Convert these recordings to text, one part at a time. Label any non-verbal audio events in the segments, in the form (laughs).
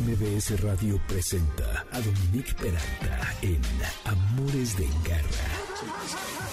MBS Radio presenta a Dominique Peralta en Amores de Garra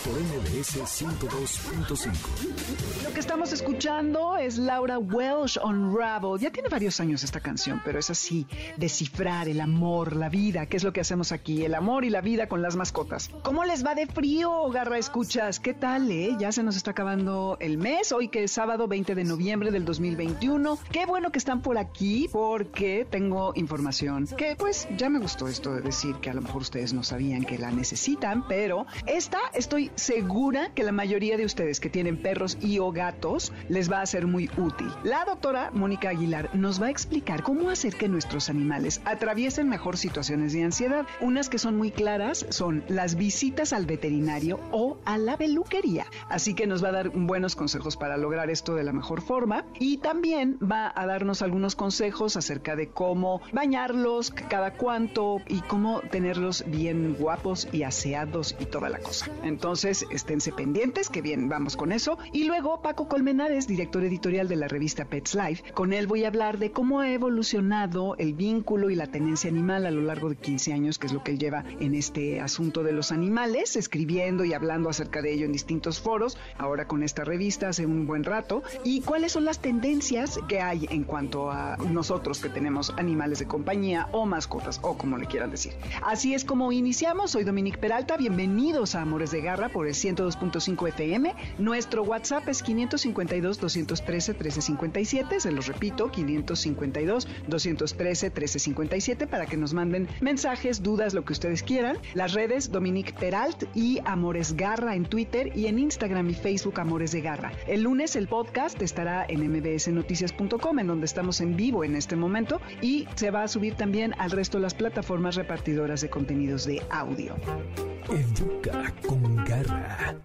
por MBS 102.5. Lo que estamos escuchando es Laura Welsh Unravel. Ya tiene varios años esta canción, pero es así, descifrar el amor, la vida, que es lo que hacemos aquí, el amor y la vida con las mascotas. ¿Cómo les va de frío, Garra Escuchas? ¿Qué tal, eh? Ya se nos está acabando el mes, hoy que es sábado 20 de noviembre del 2021. Qué bueno que están por aquí porque tengo información que pues ya me gustó esto de decir que a lo mejor ustedes no sabían que la necesitan, pero esta estoy segura que la mayoría de ustedes que tienen perros y o gatos les va a ser muy útil. La doctora Mónica Aguilar nos va a explicar cómo hacer que nuestros animales atraviesen mejor situaciones de ansiedad. Unas que son muy claras son las visitas al veterinario o a la peluquería. Así que nos va a dar buenos consejos para lograr esto de la mejor forma y también va a darnos algunos consejos acerca de cómo bañarlos, cada cuánto y cómo tenerlos bien guapos y aseados y toda la cosa. Entonces, esténse pendientes, que bien, vamos con eso. Y luego, Paco Colmenares, director editorial de la revista Pets Life. Con él voy a hablar de cómo ha evolucionado el vínculo y la tenencia animal a lo largo de 15 años, que es lo que él lleva en este asunto de los animales, escribiendo y hablando acerca de ello en distintos foros, ahora con esta revista hace un buen rato. Y cuáles son las tendencias que hay en cuanto a nosotros que tenemos animales de compañía o mascotas, o como le quieran decir. Así es como iniciamos. Soy Dominique Peralta. Bienvenidos a Amores de Garra por el 102.5 FM. Nuestro WhatsApp es 552-213-1357. Se los repito, 552-213-1357 para que nos manden mensajes, dudas, lo que ustedes quieran. Las redes Dominique Peralt y Amores Garra en Twitter y en Instagram y Facebook Amores de Garra. El lunes el podcast estará en mbsnoticias.com en donde estamos en vivo en este momento y se va a subir también al resto de las plataformas repartidoras de contenidos de audio. Educa con garra.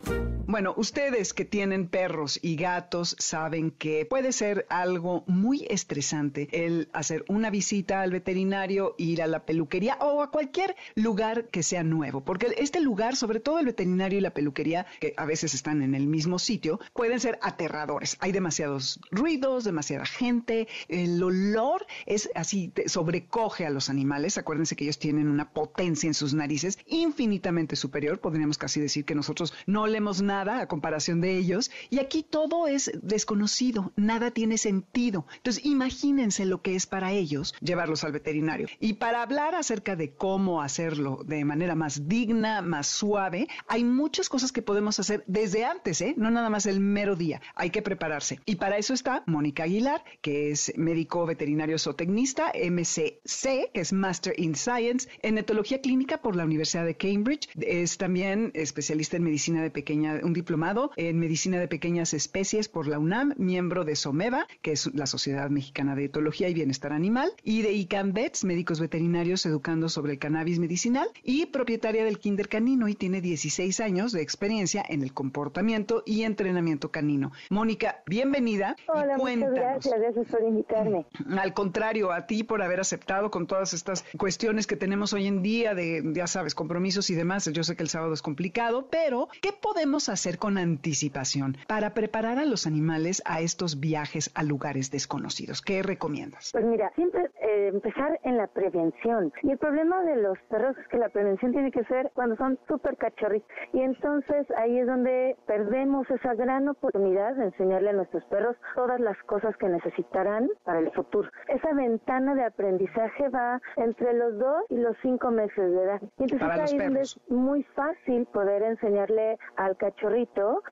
Bueno, ustedes que tienen perros y gatos saben que puede ser algo muy estresante el hacer una visita al veterinario, ir a la peluquería o a cualquier lugar que sea nuevo, porque este lugar, sobre todo el veterinario y la peluquería, que a veces están en el mismo sitio, pueden ser aterradores. Hay demasiados ruidos, demasiada gente, el olor es así, sobrecoge a los animales. Acuérdense que ellos tienen una potencia en sus narices infinitamente superior, podríamos casi decir que nosotros no leemos nada a comparación de ellos y aquí todo es desconocido, nada tiene sentido. Entonces imagínense lo que es para ellos llevarlos al veterinario. Y para hablar acerca de cómo hacerlo de manera más digna, más suave, hay muchas cosas que podemos hacer desde antes, ¿eh? no nada más el mero día, hay que prepararse. Y para eso está Mónica Aguilar, que es médico veterinario zootecnista, MCC, que es Master in Science, en etología clínica por la Universidad de Cambridge, es también especialista en medicina de pequeña un diplomado en medicina de pequeñas especies por la UNAM, miembro de SOMEVA, que es la Sociedad Mexicana de Etología y Bienestar Animal, y de ICANN Vets, médicos veterinarios educando sobre el cannabis medicinal, y propietaria del Kinder Canino y tiene 16 años de experiencia en el comportamiento y entrenamiento canino. Mónica, bienvenida. Hola, muchas gracias, gracias por invitarme. Al contrario, a ti por haber aceptado con todas estas cuestiones que tenemos hoy en día de, ya sabes, compromisos y demás. Yo sé que el sábado es complicado, pero ¿qué podemos hacer con anticipación para preparar a los animales a estos viajes a lugares desconocidos? ¿Qué recomiendas? Pues mira, siempre eh, empezar en la prevención. Y el problema de los perros es que la prevención tiene que ser cuando son súper cachorritos. Y entonces ahí es donde perdemos esa gran oportunidad de enseñarle a nuestros perros todas las cosas que necesitarán para el futuro. Esa ventana de aprendizaje va entre los dos y los cinco meses de edad. Y entonces ahí es donde es muy fácil poder enseñarle al cachorro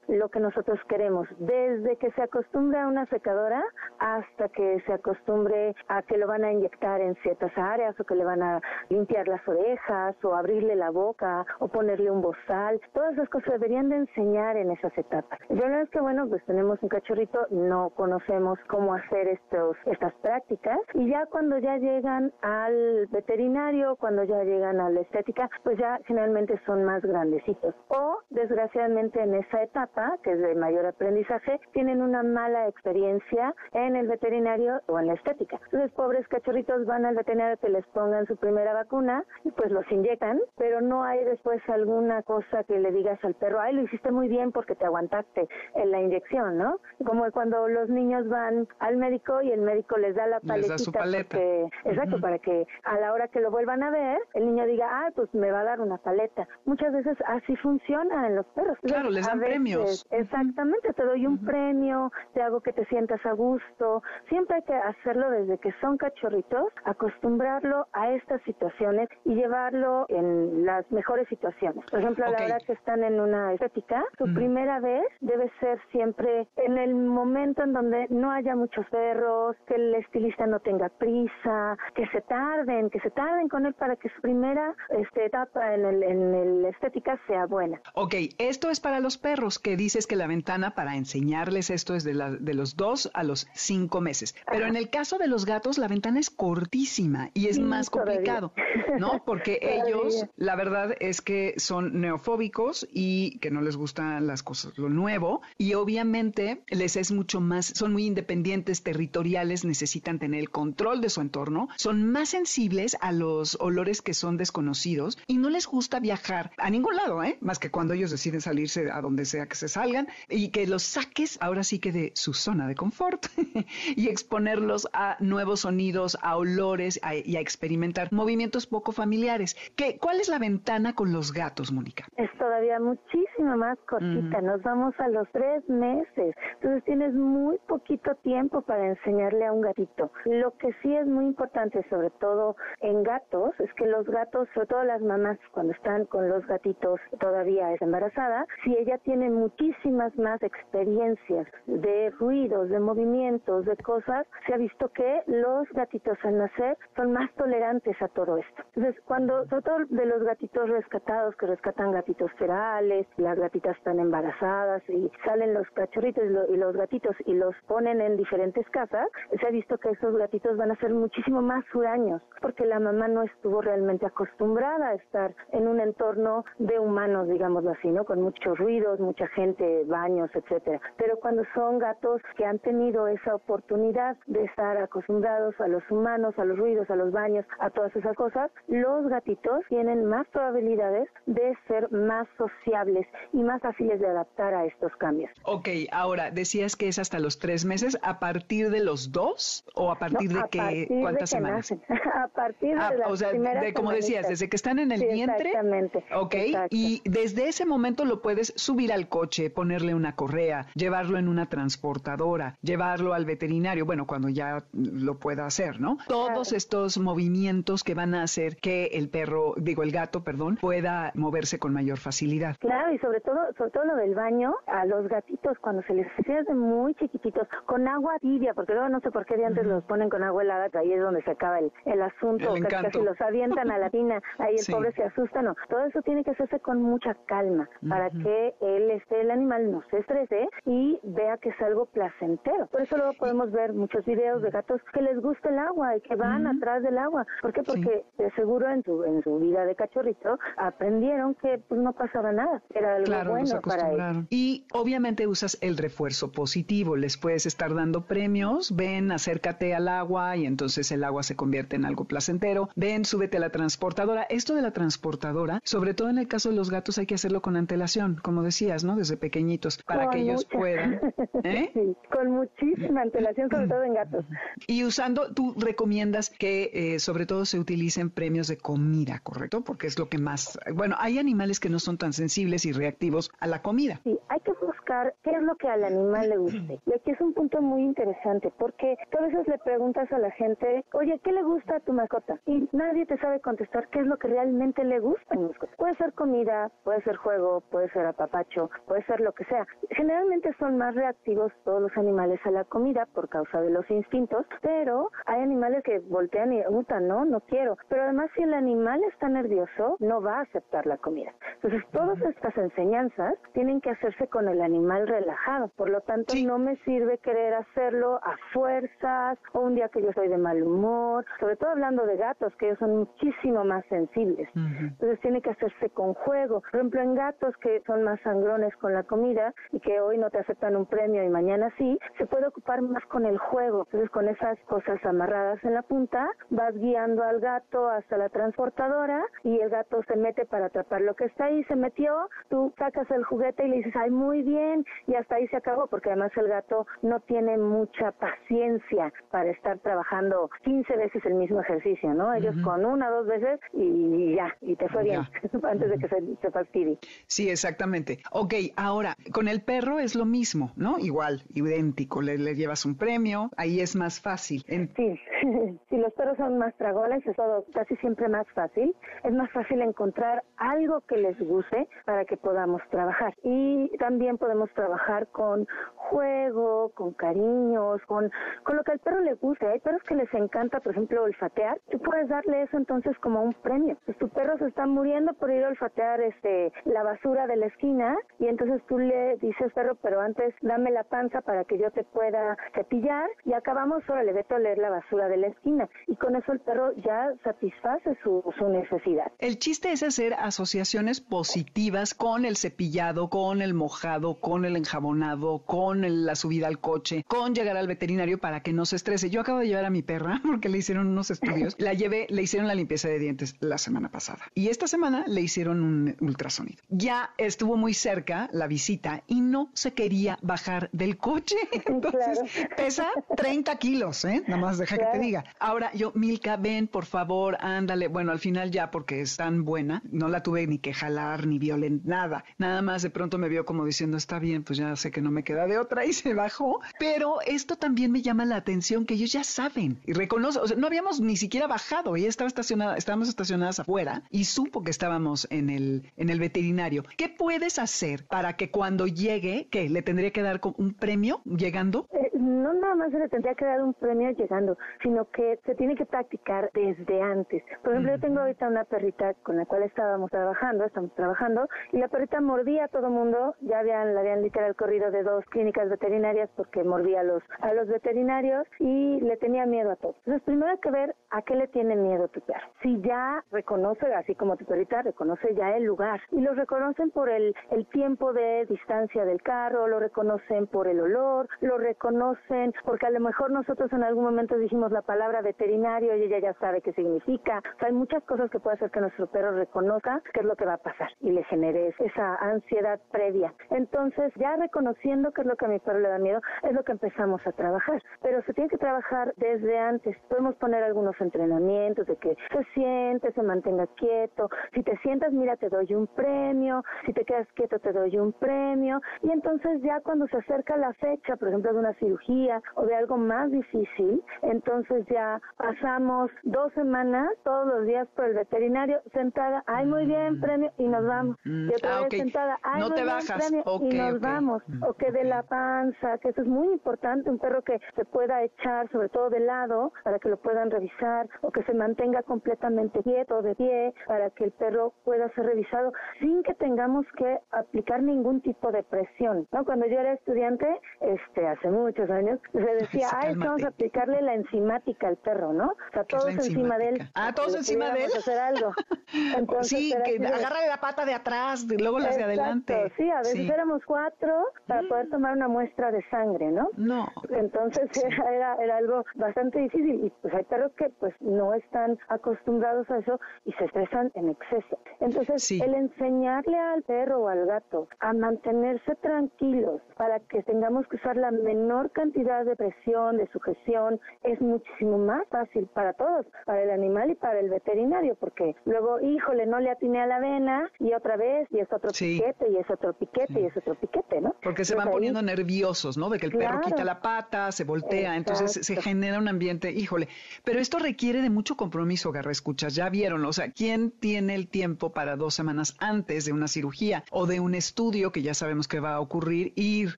lo que nosotros queremos, desde que se acostumbre a una secadora hasta que se acostumbre a que lo van a inyectar en ciertas áreas o que le van a limpiar las orejas o abrirle la boca o ponerle un bozal. Todas esas cosas deberían de enseñar en esas etapas. El problema es que, bueno, pues tenemos un cachorrito, no conocemos cómo hacer estos, estas prácticas y ya cuando ya llegan al veterinario, cuando ya llegan a la estética, pues ya generalmente son más grandecitos. O, desgraciadamente, en esa etapa, que es de mayor aprendizaje, tienen una mala experiencia en el veterinario o en la estética. Entonces, pobres cachorritos van al veterinario que les pongan su primera vacuna y pues los inyectan, pero no hay después alguna cosa que le digas al perro, ay, lo hiciste muy bien porque te aguantaste en la inyección, ¿no? Como cuando los niños van al médico y el médico les da la paletita que, exacto, para que a la hora que lo vuelvan a ver, el niño diga, ah, pues me va a dar una paleta. Muchas veces así funciona en los perros. Claro, les dan premios. Exactamente, te doy un premio, te hago que te sientas a gusto. Siempre hay que hacerlo desde que son cachorritos, acostumbrarlo a estas situaciones y llevarlo en las mejores situaciones. Por ejemplo, a la hora que están en una estética, su primera vez debe ser siempre en el momento en donde no haya muchos perros, que el estilista no tenga prisa, que se tarden, que se tarden con él para que su primera este, etapa en el, en el estética sea buena. Ok, esto es para los perros, que dices que la ventana para enseñarles esto es de, la, de los dos a los cinco meses. Pero en el caso de los gatos, la ventana es cortísima y es más complicado, ¿no? Porque (laughs) ellos, la verdad es que son neofóbicos y que no les gustan las cosas, lo nuevo, y obviamente les es mucho más, son muy independientes, territoriales, necesitan tener el control de su entorno, son más sensibles a los olores que son desconocidos y no les gusta viajar a ningún lado, ¿eh? Más que cuando ellos deciden salirse a donde sea que se salgan y que los saques ahora sí que de su zona de confort (laughs) y exponerlos a nuevos sonidos, a olores y a experimentar movimientos poco familiares. ¿Qué, ¿Cuál es la ventana con los gatos, Mónica? Es todavía muchísimo más cortita. Nos vamos a los tres meses. Entonces tienes muy poquito tiempo para enseñarle a un gatito. Lo que sí es muy importante, sobre todo en gatos, es que los gatos, sobre todo las mamás, cuando están con los gatitos todavía es embarazada, si ella tiene muchísimas más experiencias de ruidos, de movimientos, de cosas, se ha visto que los gatitos al nacer son más tolerantes a todo esto. Entonces, cuando, sobre todo de los gatitos rescatados, que rescatan gatitos ferales, gatitas están embarazadas y salen los cachorritos y los gatitos y los ponen en diferentes casas, se ha visto que esos gatitos van a ser muchísimo más huraños, porque la mamá no estuvo realmente acostumbrada a estar en un entorno de humanos, digámoslo así, ¿no? Con muchos ruidos, mucha gente, baños, etcétera. Pero cuando son gatos que han tenido esa oportunidad de estar acostumbrados a los humanos, a los ruidos, a los baños, a todas esas cosas, los gatitos tienen más probabilidades de ser más sociables y más fáciles de adaptar a estos cambios. Ok, ahora decías que es hasta los tres meses, ¿a partir de los dos o a partir de qué, cuántas semanas? (laughs) a partir de ah, las o sea, de, como decías, desde que están en el vientre. Exactamente. Ok, y desde ese momento lo puedes subir al coche, ponerle una correa, llevarlo en una transportadora, llevarlo al veterinario, bueno, cuando ya lo pueda hacer, ¿no? Todos estos movimientos que van a hacer que el perro, digo el gato, perdón, pueda moverse con mayor facilidad. Claro, y sobre todo, sobre todo lo del baño, a los gatitos cuando se les hace muy chiquititos, con agua tibia, porque luego no sé por qué de antes los ponen con agua helada, ahí es donde se acaba el, el asunto, el casi, los avientan a la tina, ahí el pobre se asusta, no. Todo eso tiene que hacerse con mucha calma, para que él esté, el animal no se estrese y vea que es algo placentero. Por eso luego podemos ver muchos videos de gatos que les gusta el agua y que van atrás del agua. ¿Por qué? Porque de seguro en su, en su vida de cachorrito aprendieron que pues no pasaba nada. Era algo bueno para ellos. Y obviamente usas el refuerzo positivo. Les puedes estar dando premios. Ven, acércate al agua y entonces el agua se convierte en algo placentero. Ven, súbete a la transportadora. Esto de la transportadora, sobre todo en el caso de los gatos, hay que hacerlo con antelación, como decías, ¿no? Desde pequeñitos, para que ellos puedan. (laughs) ¿eh? con muchísima antelación, sobre todo en gatos. Y usando, tú recomiendas que eh, sobre todo se utilicen premios de comida, ¿correcto? Porque es lo que más, bueno, hay animales que no son tan sensibles y reactivos a la comida. Sí, hay que buscar qué es lo que al animal le guste. Y aquí es un punto muy interesante, porque a veces le preguntas a la gente, oye, ¿qué le gusta a tu mascota? Y nadie te sabe contestar qué es lo que realmente le gusta a mi mascota. Puede ser comida, puede ser juego, puede ser apapacho, puede ser lo que sea. Generalmente son más reactivos todos los animales a la comida por causa de los instintos, pero hay animales que voltean y, puta, no, no quiero. Pero además si el animal está nervioso, no va a aceptar la comida. Entonces todas estas enseñanzas tienen que hacerse con el animal relajado. Por lo tanto, no me sirve querer hacerlo a fuerzas o un día que yo estoy de mal humor, sobre todo hablando de gatos, que ellos son muchísimo más sensibles. Entonces tiene que hacerse con juego. Por ejemplo, en gatos que son más sangrones con la comida y que hoy no te aceptan un premio y mañana sí, se puede ocupar más con el juego. Entonces con esas cosas amarradas en la punta, vas guiando al gato hasta la transportadora y el gato se mete para atrapar lo que está ahí, se metió, tú tú sacas el juguete y le dices, ay, muy bien, y hasta ahí se acabó, porque además el gato no tiene mucha paciencia para estar trabajando 15 veces el mismo ejercicio, ¿no? Ellos con una, dos veces y ya, y te fue bien, (laughs) antes de que se, se fastidie. Sí, exactamente. Ok, ahora, con el perro es lo mismo, ¿no? Igual, idéntico, le, le llevas un premio, ahí es más fácil. Sí, (laughs) si los perros son más dragones, es todo casi siempre más fácil. Es más fácil encontrar algo que les guste para que podamos trabajar. Y también podemos trabajar con juego, con cariños, con, con lo que al perro le guste. Hay perros que les encanta, por ejemplo, olfatear. Tú puedes darle eso entonces como un premio. Pues tu perro se está muriendo por ir a olfatear este, la basura de la esquina y entonces tú le dices, perro, pero antes dame la panza para que yo te pueda cepillar y acabamos, le vete a oler la basura de la esquina. Y con eso el perro ya satisface su, su necesidad. El chiste es hacer asociaciones positivas con el cepillado, con el mojado, con el enjabonado, con la subida al coche, con llegar al veterinario para que no se estrese. Yo acabo de llevar a mi perra (laughs) porque le hicieron unos estudios. La llevé, le hicieron la limpieza de dientes la semana pasada. Y esta semana le hicieron un ultrasonido. Ya estuvo muy cerca la visita y no se quería bajar del coche. (laughs) Entonces pesa 30 kilos, ¿eh? Nada más deja que te diga. Ahora yo, Milka, ven, por favor, ándale. Bueno, al final ya porque es tan buena, no la tuve ni que jalar ni violentar, nada. Nada más de pronto me vio como diciendo, está bien, pues ya sé que no me queda de otra y se bajó. Pero esto también me llama la atención que ellos ya saben y reconocen, o sea, no habíamos ni siquiera bajado, ella estaba estacionada, estábamos estacionadas afuera y supo que estábamos en el, en el veterinario. ¿Qué puedes hacer para que cuando llegue, que le tendría que dar un premio llegando? Eh, no nada más se le tendría que dar un premio llegando, sino que se tiene que practicar desde antes. Por ejemplo, yo tengo ahorita una perrita con la cual estábamos trabajando, estamos trabajando, y la perrita mordía a todo mundo, ya habían, la habían literal corrido de dos clínicas veterinarias porque mordía a los, veterinarios y le tenía miedo a todo. Entonces, primero hay que ver a qué le tiene miedo tu perro. Si ya reconoce, así como tu perrita reconoce ya el lugar, y lo reconocen por el, tiempo de distancia del carro, lo reconocen por el olor, lo reconocen porque a lo mejor nosotros en algún momento dijimos la palabra veterinario y ella ya sabe qué significa. O sea, hay muchas cosas que puede hacer que nuestro perro reconozca qué es lo que va a pasar y le genere esa ansiedad previa. Entonces, ya reconociendo qué es lo que a mi perro le da miedo, es lo que empezamos a trabajar. Pero se tiene que trabajar desde antes. Podemos poner algunos entrenamientos de que se siente, se mantenga quieto. Si te sientas, mira, te doy un premio. Si te quedas quieto, te doy un premio. Y entonces ya cuando se acerca la fecha, por ejemplo, de una cirugía o de algo más difícil, entonces ya pasamos dos semanas todos los días por el veterinario sentada, ay, muy bien, mm. premio, y nos vamos. Mm. Y otra ah, sentada, ay, no muy te bajas. y nos vamos. O que de la panza, que eso es muy importante, un perro que se pueda echar, sobre todo de lado, para que lo puedan revisar, o que se mantenga completamente quieto, de pie, para que el perro pueda ser revisado, sin que tengamos que aplicar ningún tipo de presión. ¿no? Cuando yo era estudiante, este, hace muchos años, se decía, ay, vamos a aplicarle la enzimática al perro, ¿no? O sea, todos encima de él. Ah, todos encima de él. hacer algo. (laughs) Entonces, sí, que agarra la pata de atrás, y luego las de adelante. Sí, a veces éramos cuatro para mm. poder tomar una muestra de sangre, ¿no? No. Entonces (laughs) era, era, algo bastante difícil y pues hay perros que pues no están acostumbrados a eso y se estresan en exceso. Entonces el enseñarle al perro o al gato a mantenerse tranquilos para que tengamos que usar la menor cantidad de presión, de sujeción, es muchísimo más fácil para todos, para el animal y para el veterinario, porque luego, híjole, no le atiné a la vena y otra vez y es otro piquete y es otro piquete y es otro piquete, ¿no? Porque se van poniendo nerviosos, ¿no? De que el perro quita la pata, se voltea, entonces se genera un ambiente, híjole. Pero esto requiere de mucho compromiso, Garra, escuchas, ya vieron, o sea, ¿quién tiene el tiempo para dos semanas antes de una cirugía o de un estudio que ya sabemos que va a ocurrir ir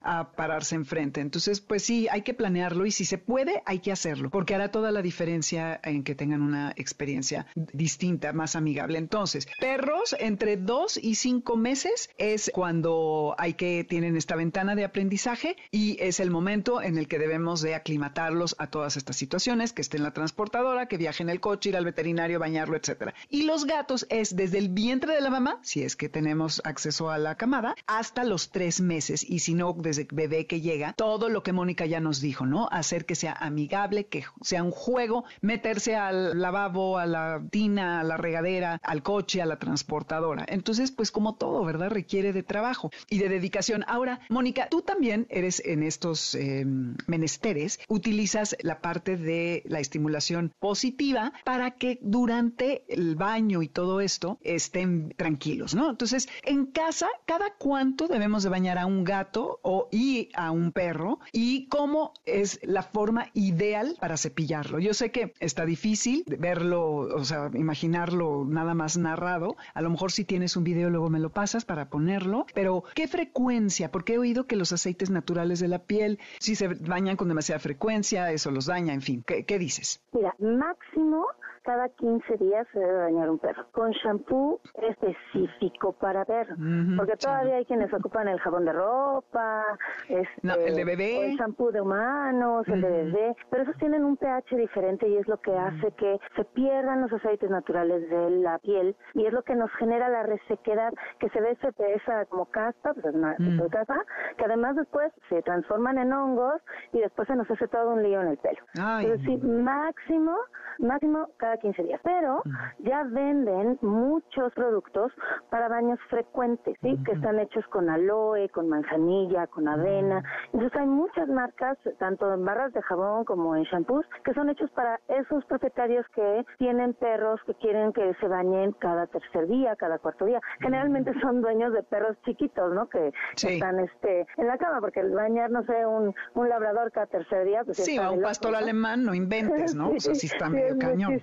a pararse enfrente? Entonces, pues sí, hay que planearlo y si se puede, hay que hacerlo, porque hará toda la diferencia en que tengan una experiencia distinta, más amigable. Entonces, perros entre dos y cinco meses es cuando hay que tienen esta ventana de aprendizaje y es el momento en el que debemos de aclimatarlos a todas estas situaciones, que esté en la transportadora, que viaje en el coche, ir al veterinario, bañarlo, etcétera. Y los gatos es desde el vientre de la mamá, si es que tenemos acceso a la camada, hasta los tres meses y si no, desde bebé que llega, todo lo que Mónica ya nos dijo, ¿no? Hacer que sea amigable, que sea un juego, meterse al lavabo, a la tina, a la regadera, al coche, a la transportadora. Entonces, pues como todo, ¿verdad? Requiere de trabajo y de dedicación. Ahora, Mónica, tú también eres en estos em, menesteres, utilizas la parte de la estimulación positiva para que durante el baño y todo esto estén tranquilos, ¿no? Entonces, en casa, ¿cada cuánto debemos de bañar a un gato o y a un perro? ¿Y cómo es la forma ideal para cepillarlo? Yo sé que está difícil verlo, o sea, imaginarlo nada más narrado. A lo mejor si tienes un video luego me lo pasas para ponerlo, pero ¿qué frecuencia? Porque he oído que los aceites naturales de la piel, si se bañan con demasiada frecuencia, eso los daña, en fin. ¿Qué, qué dices? Mira, máximo cada 15 días se debe bañar un perro, con shampoo específico para perro, porque todavía hay quienes ocupan el jabón de ropa, este, el de bebé, el shampoo de humanos, el de bebé, pero esos tienen un pH diferente y es lo que hace que se pierdan los aceites naturales de la piel y es lo que nos genera la resequedad que se ve esa como caspa, pues es una caspa, que además después se transforman en hongos y después se nos hace todo un lío en el pelo. Entonces sí, máximo, máximo cada 15 días. Pero ya venden muchos productos para baños frecuentes, ¿sí? Que están hechos con aloe, con manzanilla, con avena. Entonces hay muchas marcas, tanto en barras de jabón como en shampoos, que son hechos para esos propietarios que tienen perros que quieren que se bañen cada tercer día, cada cuarto día. Generalmente son dueños de perros chiquitos, ¿no? Que están este en la cama, porque el bañar, no sé, un, un labrador cada tercer día, pues Sí, o un pastor alemán, no inventes, ¿no? (laughs) o sea, sí está medio cañón.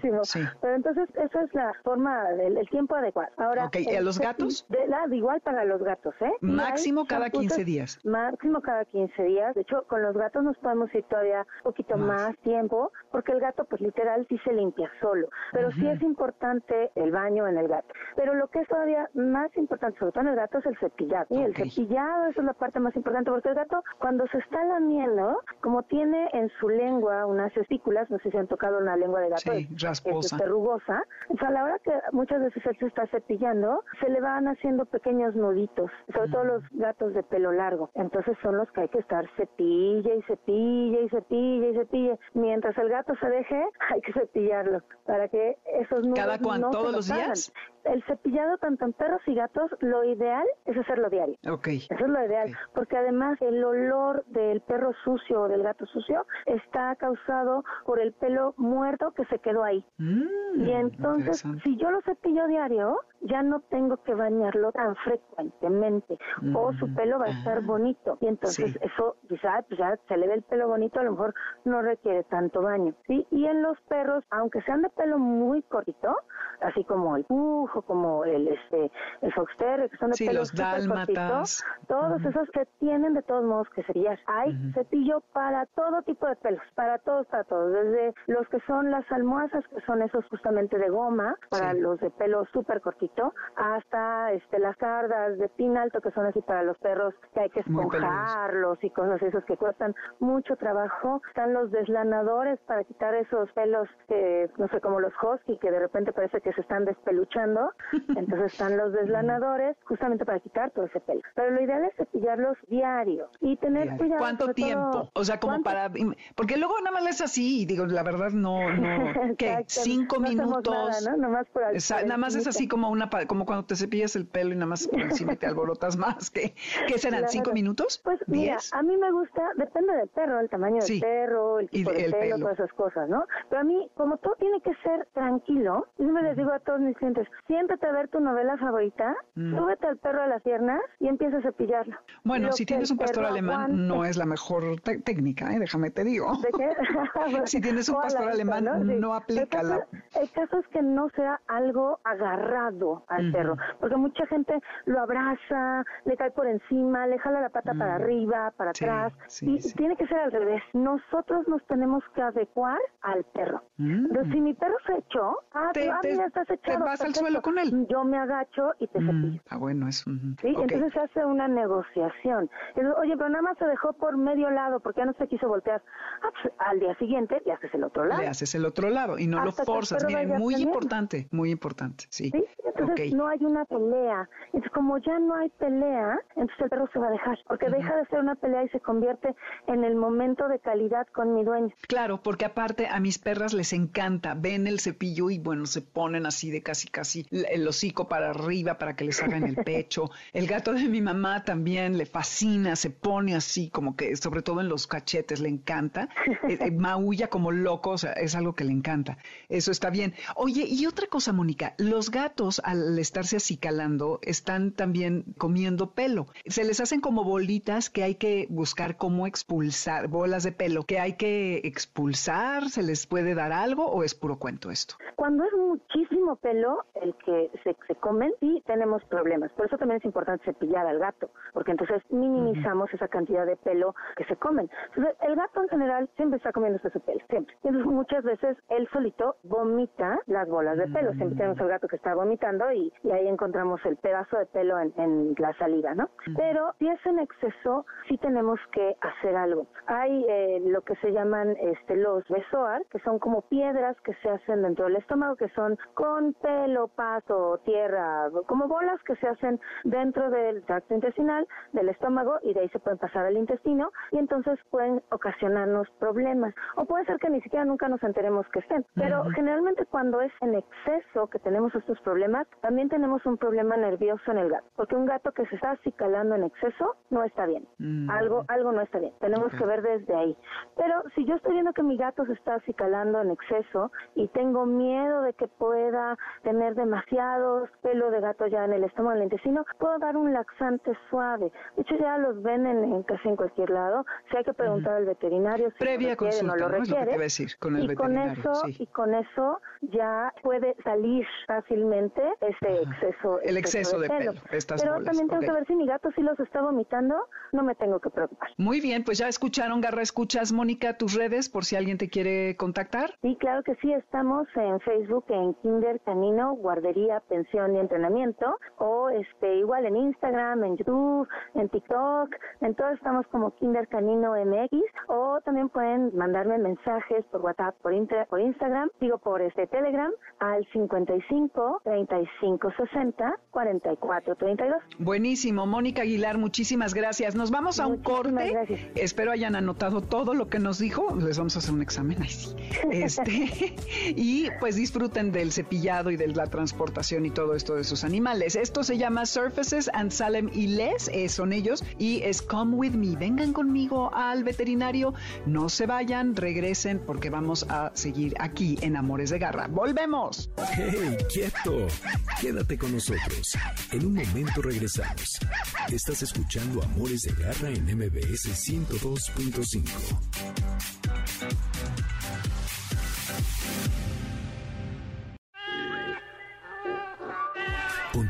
Pero entonces esa es la forma del el tiempo adecuado. Ahora, ¿y a los gatos? De, la, igual para los gatos, ¿eh? Máximo cada 15 días. Máximo cada 15 días. De hecho, con los gatos nos podemos ir todavía un poquito más, tiempo, porque el gato, pues literal, sí se limpia solo. Pero sí es importante el baño en el gato. Pero lo que es todavía más importante, sobre todo en el gato, es el cepillado. Y el cepillado, esa es la parte más importante, porque el gato, cuando se está lamiendo, como tiene en su lengua unas espículas, no sé si han tocado una lengua de gato, sí, es, rugosa. a la hora que muchas veces él se está cepillando, se le van haciendo pequeños nuditos, sobre todo los gatos de pelo largo. Entonces son los que hay que estar cepilla y cepilla y cepilla y cepilla. Mientras el gato se deje, (laughs) hay que cepillarlo para que esos nudos ¿Cada cuánto? No ¿Todos los días? El cepillado tanto en perros y gatos, lo ideal es hacerlo diario. Ok. Eso es lo ideal, porque además el olor del perro sucio o del gato sucio está causado por el pelo muerto que se quedó ahí. Mm, y entonces, si yo lo cepillo diario, ya no tengo que bañarlo tan frecuentemente o su mm, pelo va a estar bonito y entonces eso quizás pues ya se le ve el pelo bonito a lo mejor no requiere tanto baño sí y en los perros aunque sean de pelo muy cortito así como el como el este el foxter que son de pelo los cortito, todos esos que tienen de todos modos que cepillar hay cepillo para todo tipo de pelos para todos para todos. Desde los que son las almohadas que son esos justamente de goma para los de pelo súper cortito hasta este las cardas de pin alto que son así para los perros que hay que esponjarlos y cosas esos que cuestan mucho trabajo. Están los deslanadores para quitar esos pelos que no sé como los husky que de repente parece que se están despeluchando. Entonces están los (laughs) deslanadores justamente para quitar todo ese pelo. Pero lo ideal es cepillarlos diario y tener cuidado. ¿Cuánto tiempo? o sea, como para porque luego nada más es así, digo, la verdad no no (laughs) ¿qué? cinco minutos. Nada, ¿no? por nada más es así como una como cuando te cepillas el pelo y nada más por encima te alborotas más. ¿Qué, qué serán? ¿Cinco minutos? Pues mira, a mí me gusta, depende del perro, el tamaño del perro, el tipo de pelo, todas esas cosas, ¿no? Pero a mí, como todo tiene que ser tranquilo, yo me les digo a todos mis clientes, siéntate a ver tu novela favorita, mm. súbete al perro a las piernas y empieza a cepillarlo. Bueno, si tienes un pastor alemán, no es la mejor técnica, ¿eh? déjame te digo. ¿De qué? (laughs) (laughs) si tienes un pastor alemán, no, aplica la... El caso es que no sea algo agarrado al perro, porque mucha gente lo abraza, le cae por encima, le jala la pata para arriba, para atrás, y tiene que ser al revés. Nosotros nos tenemos que adecuar al perro. Entonces, si mi perro se echó, ah, te, ah, te, ya estás echado. Te vas al suelo con él. Yo me agacho y te cepillo. Ah, bueno, eso. Sí, entonces se hace una negociación. Oye, pero nada más se dejó por medio lado porque ya no se quiso voltear. Ah, pues, al día siguiente le haces el otro lado. Le haces el otro lado y no lo forzas. Miren, muy importante, muy importante, sí. ¿Sí? Entonces no hay una pelea. Entonces como ya no hay pelea, entonces el perro se va a dejar, porque deja de ser una pelea y se convierte en el momento de calidad con mi dueño. Claro, porque aparte a mis perras les encanta, ven el cepillo y bueno, se ponen así de casi casi el hocico para arriba para que les hagan el pecho. El gato de mi mamá también le fascina, se pone así como que, sobre todo en los cachetes, le encanta. Eh, eh, maulla como loco, o sea, es algo que le encanta. Eso está bien. Oye, y otra cosa, Mónica, los gatos al estarse acicalando están también comiendo pelo. Se les hacen como bolitas que hay que buscar cómo expulsar, bolas de pelo que hay que expulsar, se les puede dar algo o es puro cuento esto. Cuando es muchísimo pelo el que se, se comen, sí tenemos problemas. Por eso también es importante cepillar al gato, porque entonces minimizamos esa cantidad de pelo que se comen. Entonces, el gato en general siempre está comiendo ese pelo, siempre. Entonces, muchas veces él solito vomita las bolas de pelo. Siempre tenemos al gato que está vomitando y, ahí encontramos el pedazo de pelo en, la salida, ¿no? Pero si es en exceso, sí tenemos que hacer algo. Hay eh, lo que se llaman este, los besoar, que son como piedras que se hacen dentro del estómago, que son con pelo, pasto, tierra, como bolas que se hacen dentro del tracto intestinal, del estómago, y de ahí se pueden pasar al intestino, y entonces pueden ocasionarnos problemas. O puede ser que ni siquiera nunca nos enteremos que estén. Pero generalmente cuando es en exceso que tenemos estos problemas, también tenemos un problema nervioso en el gato. Porque un gato que se está acicalando en exceso no está bien. Mm. Algo, algo no está bien. Tenemos que ver desde ahí. Pero si yo estoy viendo que mi gato se está acicalando en exceso y tengo miedo de que pueda tener demasiados pelo de gato ya en el estómago, en el intestino, puedo dar un laxante suave. De hecho, ya los ven en, casi en cualquier lado. Si hay que preguntar al veterinario si Previa lo requiere, no lo requiere. decir, con el y con eso y con eso ya puede salir fácilmente ese exceso, el exceso de, pelo. Pero también tengo que ver si mi gato sí los está vomitando, no me tengo que preocupar. Muy bien, pues ya escucharon, Garra, escuchas, Mónica, tus redes por si alguien te quiere contactar. Sí, claro que sí, estamos en Facebook en Kinder Canino, Guardería, Pensión y Entrenamiento, o este igual en Instagram, en YouTube, en TikTok, en todo estamos como Kinder Canino MX, o también pueden mandarme mensajes por WhatsApp, por, por Instagram, digo por este Telegram, al 55 35 60 44 32. Buenísimo, Mónica Aguilar, muchísimas gracias. Nos vamos a un corte. Gracias. Espero hayan anotado todo lo que nos dijo. Les vamos a hacer un examen ahí sí. (laughs) Este, (laughs) y pues disfruten del cepillado y de la transportación y todo esto de sus animales. Esto se llama Surfaces and Salem y Les, eh, son ellos, y es Come With Me. Vengan conmigo al veterinario, no se vayan, regresen porque vamos a seguir aquí en Amores de Garra. ¡Volvemos! ¡Hey, quieto! Quédate con nosotros. En un momento regresamos. Estás escuchando Amores de Garra en MBS 102.5.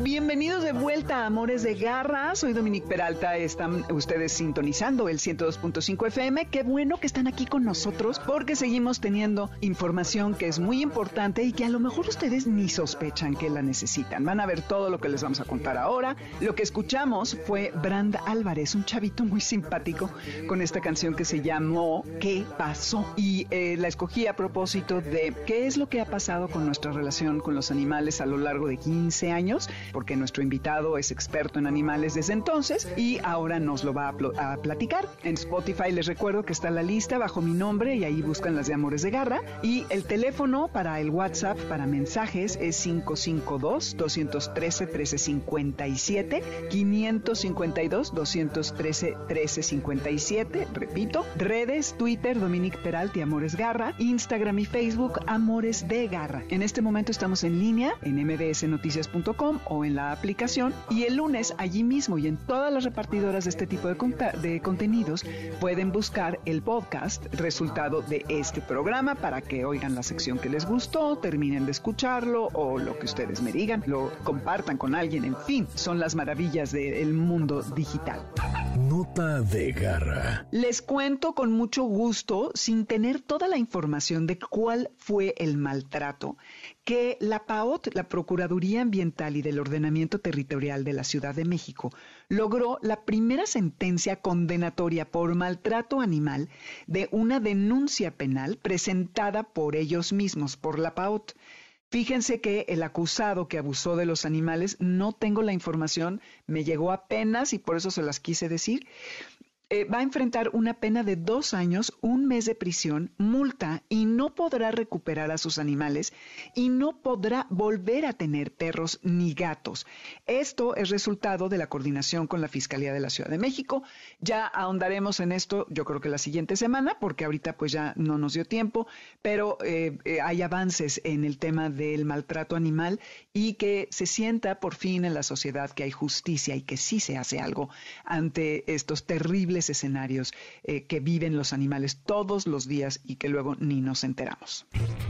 Bienvenidos de vuelta a Amores de Garra. Soy Dominique Peralta. Están ustedes sintonizando el 102.5 FM. Qué bueno que están aquí con nosotros porque seguimos teniendo información que es muy importante y que a lo mejor ustedes ni sospechan que la necesitan. Van a ver todo lo que les vamos a contar ahora. Lo que escuchamos fue Brand Álvarez, un chavito muy simpático con esta canción que se llamó ¿Qué pasó? Y eh, la escogí a propósito de qué es lo que ha pasado con nuestra relación con los animales a lo largo de 15 años porque nuestro invitado es experto en animales desde entonces y ahora nos lo va a, platicar. En Spotify les recuerdo que está la lista bajo mi nombre y ahí buscan las de Amores de Garra. Y el teléfono para el WhatsApp, para mensajes, es 552-213-1357, 552-213-1357, repito, redes, Twitter, Dominique Peralti, Amores Garra, Instagram y Facebook, Amores de Garra. En este momento estamos en línea en mbsnoticias.com o en la aplicación y el lunes allí mismo y en todas las repartidoras de este tipo de, de contenidos pueden buscar el podcast resultado de este programa para que oigan la sección que les gustó, terminen de escucharlo o lo que ustedes me digan, lo compartan con alguien, en fin, son las maravillas del mundo digital. Nota de garra. Les cuento con mucho gusto, sin tener toda la información de cuál fue el maltrato, que la PAOT, la Procuraduría Ambiental y del Ordenamiento Territorial de la Ciudad de México, logró la primera sentencia condenatoria por maltrato animal de una denuncia penal presentada por ellos mismos, por la PAOT. Fíjense que el acusado que abusó de los animales, no tengo la información, me llegó apenas y por eso se las quise decir, eh, va a enfrentar una pena de dos años, un mes de prisión, multa y no podrá recuperar a sus animales y no podrá volver a tener perros ni gatos. Esto es resultado de la coordinación con la Fiscalía de la Ciudad de México. Ya ahondaremos en esto, yo creo que la siguiente semana, porque ahorita pues ya no nos dio tiempo, pero eh, eh, hay avances en el tema del maltrato animal y que se sienta por fin en la sociedad que hay justicia y que sí se hace algo ante estos terribles escenarios eh, que viven los animales todos los días y que luego ni nos enteramos.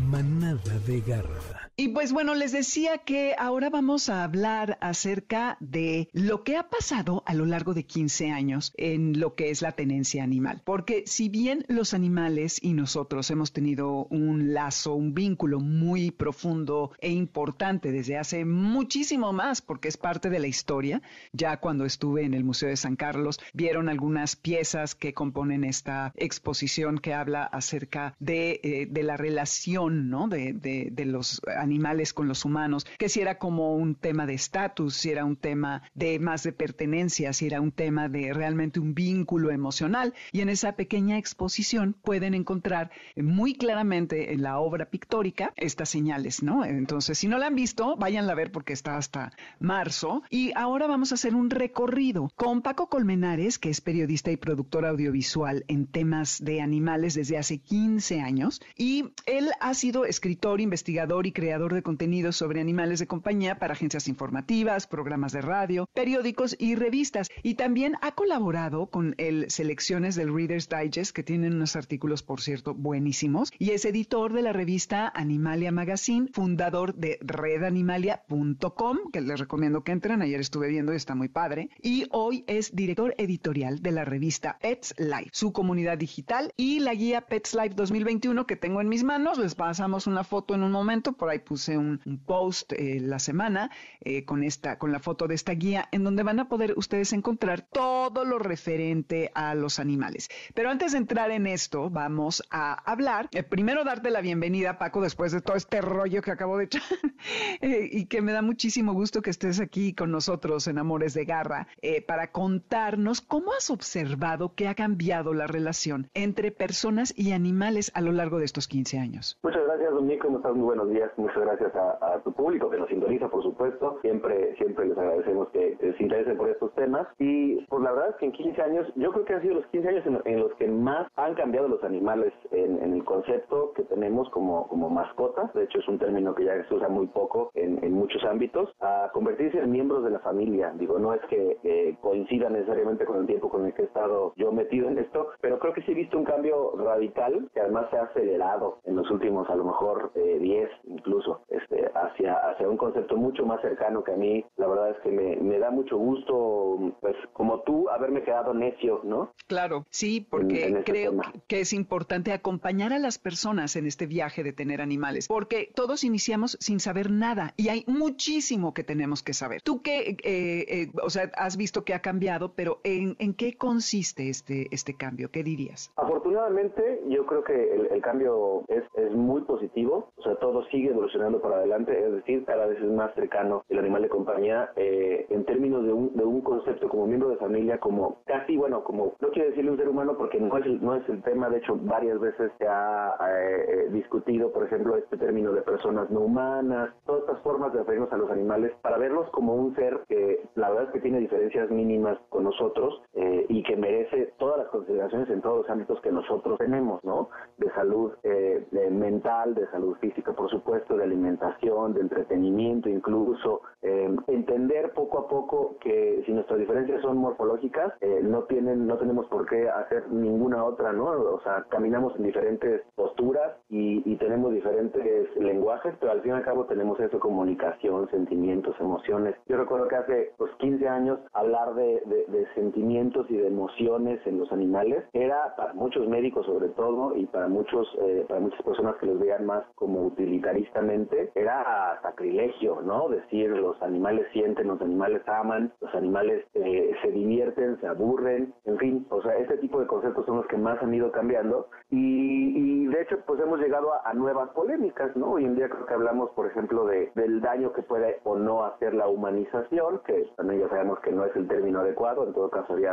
Manada de garra. Y pues bueno, les decía que ahora vamos a hablar acerca de lo que ha pasado a lo largo de 15 años en lo que es la tenencia animal. Porque si bien los animales y nosotros hemos tenido un lazo, un vínculo muy profundo e importante desde hace muchísimo más, porque es parte de la historia, ya cuando estuve en el Museo de San Carlos, vieron algunas piezas que componen esta exposición que habla acerca de, eh, la relación ¿no? de, los animales con los humanos, que si era como un tema de estatus, si era un tema de más de pertenencia, si era un tema de realmente un vínculo emocional. Y en esa pequeña exposición pueden encontrar muy claramente en la obra pictórica estas señales, ¿no? Entonces, si no la han visto, váyanla a ver porque está hasta marzo. Y ahora vamos a hacer un recorrido con Paco Colmenares, que es periodista y productor audiovisual en temas de animales desde hace 15 años. Y él ha sido escritor, investigador y creador de contenidos sobre animales de compañía para agencias informativas, programas de radio, periódicos y revistas. Y también ha colaborado con el Selecciones del Reader's Digest que tienen unos artículos por cierto buenísimos y es editor de la revista Animalia Magazine, fundador de redanimalia.com que les recomiendo que entren, ayer estuve viendo y está muy padre. Y hoy es director editorial de la revista Pets Life, su comunidad digital y la guía Pets Life 2021 que tengo en mis manos. Les pasamos una foto en un momento, por ahí puse un, post eh, la semana eh, con esta, con la foto de esta guía, en donde van a poder ustedes encontrar todo lo referente a los animales. Pero antes de entrar en esto, vamos a hablar. Eh, primero darte la bienvenida, Paco, después de todo este rollo que acabo de echar (laughs) y que me da muchísimo gusto que estés aquí con nosotros en Amores de Garra para contarnos cómo has observado observado que ha cambiado la relación entre personas y animales a lo largo de estos 15 años? Muchas gracias. ¿Cómo estás? Muy buenos días. Muchas gracias a, tu público que nos sintoniza, por supuesto. Siempre, siempre les agradecemos que, se interesen por estos temas. Y pues la verdad es que en 15 años, yo creo que han sido los 15 años en, los que más han cambiado los animales en, el concepto que tenemos como, como mascotas. De hecho, es un término que ya se usa muy poco en, muchos ámbitos. A convertirse en miembros de la familia. Digo, no es que eh, coincida necesariamente con el tiempo con el que estado yo metido en esto, pero creo que sí he visto un cambio radical que además se ha acelerado en los últimos a lo mejor 10 eh, incluso este, hacia, hacia un concepto mucho más cercano que a mí. La verdad es que me, me da mucho gusto, pues como tú, haberme quedado necio, ¿no? Claro, sí, porque este creo que es importante acompañar a las personas en este viaje de tener animales, porque todos iniciamos sin saber nada y hay muchísimo que tenemos que saber. Tú que, eh, eh, o sea, has visto que ha cambiado, pero ¿en, en qué consiste este, este cambio? ¿Qué dirías? Afortunadamente, yo creo que el, cambio es, es, muy positivo, o sea, todo sigue evolucionando para adelante, es decir, cada vez es más cercano el animal de compañía eh, en términos de un, de un concepto como miembro de familia, como casi, bueno, como, no quiero decirle un ser humano porque no es el, no es el tema, de hecho, varias veces se ha eh, eh, discutido, por ejemplo, este término de personas no humanas, todas estas formas de referirnos a los animales para verlos como un ser que la verdad es que tiene diferencias mínimas con nosotros y que merece todas las consideraciones en todos los ámbitos que nosotros tenemos, ¿no? De salud eh, mental, de salud física, por supuesto, de alimentación, de entretenimiento incluso, eh, entender poco a poco que si nuestras diferencias son morfológicas, eh, no tienen, no tenemos por qué hacer ninguna otra, ¿no? O sea, caminamos en diferentes posturas y, tenemos diferentes lenguajes, pero al fin y al cabo tenemos eso, comunicación, sentimientos, emociones. Yo recuerdo que hace pues 15 años hablar de sentimientos y de emociones en los animales era para muchos médicos sobre todo y para muchos, eh, para muchas personas que los veían más como utilitaristamente, era sacrilegio, ¿no? Decir los animales sienten, los animales aman, los animales eh, se divierten, se aburren, en fin, o sea, este tipo de conceptos son los que más han ido cambiando y, de hecho pues hemos llegado a, nuevas polémicas, ¿no? Hoy en día creo que hablamos, por ejemplo, de, del daño que puede o no hacer la humanización, que también ya sabemos que no es el término adecuado, en todo caso sería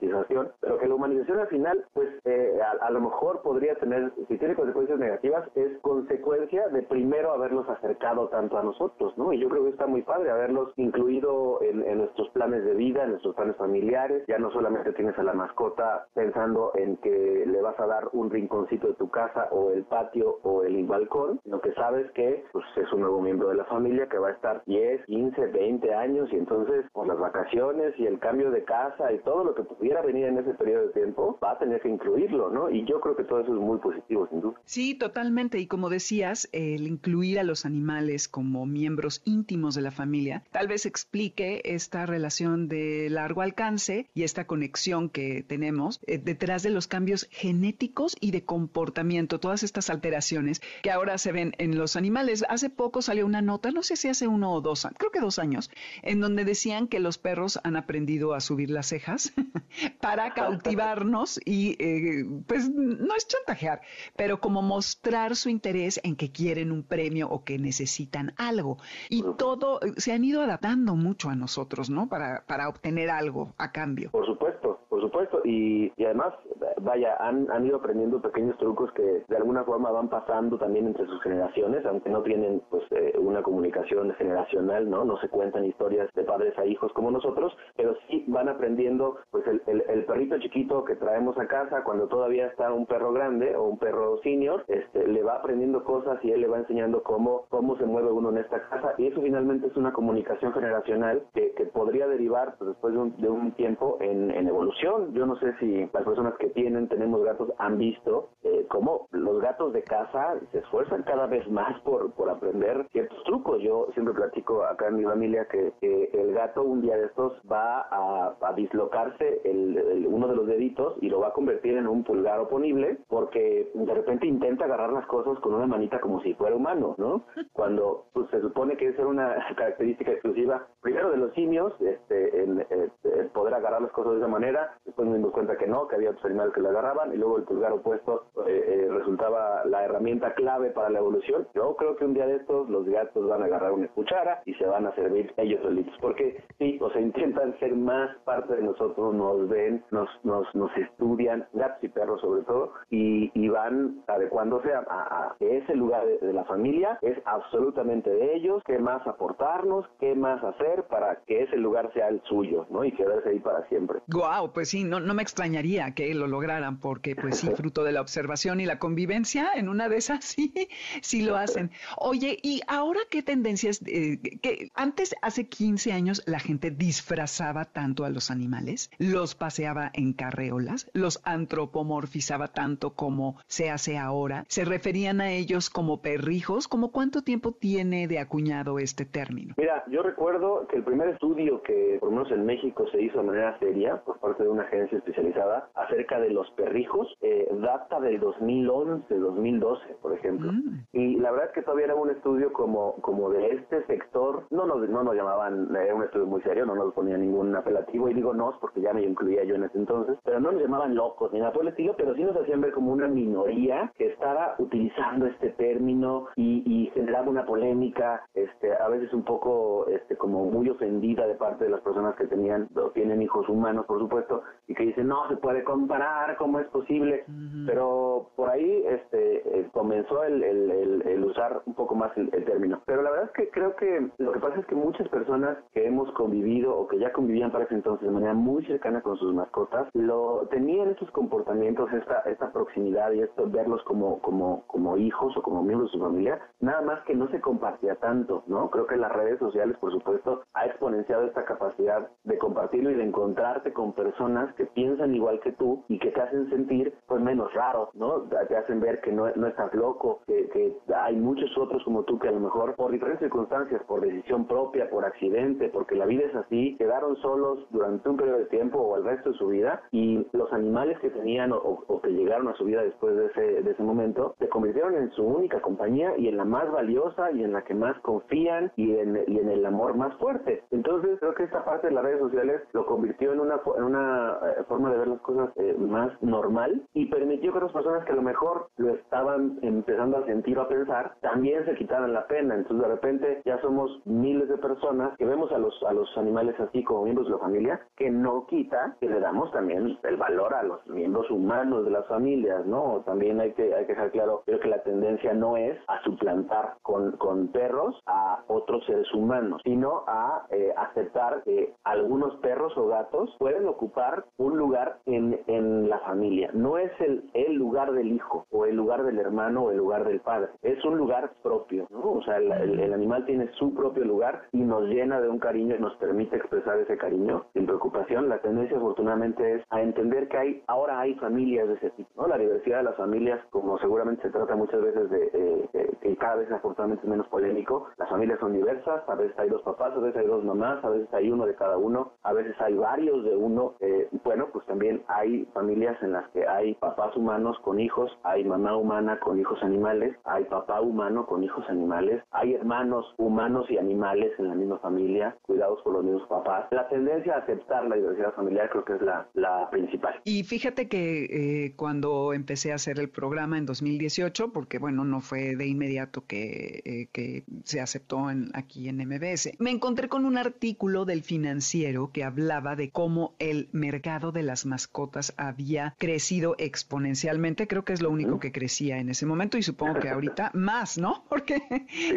pero que la humanización al final, pues eh, a, lo mejor podría tener, si tiene consecuencias negativas, es consecuencia de primero haberlos acercado tanto a nosotros, ¿no? Y yo creo que está muy padre haberlos incluido en, en nuestros planes de vida, en nuestros planes familiares, ya no solamente tienes a la mascota pensando en que le vas a dar un rinconcito de tu casa o el patio o el balcón, sino que sabes que pues, es un nuevo miembro de la familia que va a estar 10, 15, 20 años y entonces por las vacaciones y el cambio de casa y todo lo que pudiera venir en ese periodo de tiempo va a tener que incluirlo, ¿no? Y yo creo que todo eso es muy positivo, sin duda. Sí, totalmente. Y como decías, el incluir a los animales como miembros íntimos de la familia tal vez explique esta relación de largo alcance y esta conexión que tenemos eh, detrás de los cambios genéticos y de comportamiento, todas estas alteraciones que ahora se ven en los animales. Hace poco salió una nota, no sé si hace uno o dos, creo que dos años, en donde decían que los perros han aprendido a subir las cejas (laughs) (laughs) para cautivarnos y eh, pues no es chantajear, pero como mostrar su interés en que quieren un premio o que necesitan algo. Y todo, se han ido adaptando mucho a nosotros, ¿no? Para, para obtener algo a cambio. Por supuesto, por supuesto. Y, además, vaya, han, han ido aprendiendo pequeños trucos que de alguna forma van pasando también entre sus generaciones, aunque no tienen pues eh, una comunicación generacional, ¿no? No se cuentan historias de padres a hijos como nosotros, pero sí van aprendiendo pues el, el, el perrito chiquito que traemos a casa cuando todavía está un perro grande o un perro senior, este, le va aprendiendo cosas y él le va enseñando cómo, cómo se mueve uno en esta casa y eso finalmente es una comunicación generacional que, que podría derivar pues, después de un, de un tiempo en, en, evolución. Yo no sé si las personas que tienen, tenemos gatos, han visto eh, cómo los gatos de casa se esfuerzan cada vez más por, por aprender ciertos trucos. Yo siempre platico acá en mi familia que, el gato un día de estos va a, a dislocarse el, uno de los deditos y lo va a convertir en un pulgar oponible porque de repente intenta agarrar las cosas con una manita como si fuera humano, ¿no? (laughs) Cuando pues, se supone que es una (laughs) característica exclusiva, primero de los simios, este, en, eh, poder agarrar las cosas de esa manera, después dimos cuenta que no, que había otros animales que lo agarraban y luego el pulgar opuesto eh, eh, resultaba la herramienta clave para la evolución. Yo creo que un día de estos los gatos van a agarrar una cuchara y se van a servir ellos solitos, porque sí, o sea, intentan ser más parte de nosotros, nos ven, nos, nos, nos estudian, gatos y perros sobre todo, y, y van adecuándose a, a, ese lugar de, la familia, es absolutamente de ellos, qué más aportarnos, qué más hacer para que ese lugar sea el suyo, ¿no? Y quedarse ahí para siempre. Guau, pues sí, no, no me extrañaría que lo lograran, porque pues sí, fruto de la observación y la convivencia, en una de esas (laughs) sí, sí lo hacen. Oye, ¿y ahora qué tendencias? Eh, que antes, hace 15 años, la gente disfrazaba tanto a los animales, los paseaba en carreolas, los antropomorfizaba tanto como se hace ahora, se referían a ellos como perrijos, ¿como cuánto tiempo tiene de acuñado este término? Mira, yo recuerdo que el primer estudio que por lo menos en México se hizo de manera seria por parte de una agencia especializada acerca de los perrijos eh, data del 2011, 2012, por ejemplo. Mm. Y la verdad es que todavía era un estudio como, como de este sector, no nos, no nos llamaban, era un estudio muy serio, no nos ponía ningún apelativo, y digo nos porque ya me incluía yo en ese entonces, pero no nos llamaban locos ni nada por el estilo, pero sí nos hacían ver como una minoría que estaba utilizando este término y, y generaba una polémica, este, a veces un poco este, como muy ofendida de parte de las personas que tenían o tienen hijos humanos, por supuesto, y que dicen, no se puede comparar, ¿cómo es posible? Pero por ahí este eh, comenzó el, el, usar un poco más el, término. Pero la verdad es que creo que lo que pasa es que muchas personas que hemos convivido o que ya convivían para ese entonces de manera muy cercana con sus mascotas, lo tenían estos comportamientos, esta, esta proximidad y esto, verlos como, como, como hijos o como miembros de su familia, nada más que no se compartía tanto, ¿no? Creo que las redes sociales, por supuesto, ha exponenciado esta capacidad de compartirlo y de encontrarte con personas que piensan igual que tú y que te hacen sentir pues menos raro, ¿no? Te hacen ver que no, no estás loco, que, que hay muchos otros como tú que a lo mejor por diferentes circunstancias, por decisión propia, por accidente, porque la vida es así, quedaron solos durante un periodo de tiempo o el resto de su vida y los animales que tenían o, que llegaron a su vida después de ese, de ese momento se convirtieron en su única compañía y en la más valiosa y en la que más confían y en, y en el amor más fuerte. Entonces creo que esta parte de las redes sociales lo convirtió en una, en una eh, forma de ver las cosas eh, más normal y permitió que otras personas que a lo mejor lo estaban empezando a sentir o a pensar también se quitaran la pena. Entonces de repente ya somos miles de personas que vemos a los, a los animales así como miembros de la familia, que no quita que le damos también el valor a los miembros humanos de las familias, ¿no? También hay que, hay que dejar claro, creo que la tendencia no es a suplantar con, con perros a otros seres humanos, sino a eh, aceptar que algunos perros o gatos pueden ocupar un lugar en, en la familia. No es el, el lugar del hijo o el lugar del hermano o el lugar del padre, es un lugar propio, ¿no? O sea, el, el animal tiene su propio lugar y nos llena de un cariño y nos permite expresar ese cariño sin preocupación. La tendencia afortunadamente es a entender que hay ahora hay familias de ese tipo, ¿no? La diversidad de las familias, como seguramente se trata muchas veces de, que cada vez afortunadamente es menos polémico, las familias son diversas, a veces hay dos papás, a veces hay dos mamás, a veces hay uno de cada uno, a veces hay varios de uno. Eh, bueno, pues también hay familias en las que hay papás humanos con hijos, hay mamá humana con hijos animales, hay papá humano con hijos animales, hay hermanos humanos y animales en la misma familia, cuidados por los mismos papás. La tendencia a aceptar la diversidad familiar creo que es la, principal. Y fíjate que eh, cuando empecé a hacer el programa en 2018, porque bueno, no fue de inmediato que, eh, se aceptó en, aquí en MBS, me encontré con un artículo del financiero que hablaba de cómo el mercado de las mascotas había crecido exponencialmente. Creo que es lo único que crecía en ese momento y supongo que ahorita (laughs) más, ¿no? (laughs) Porque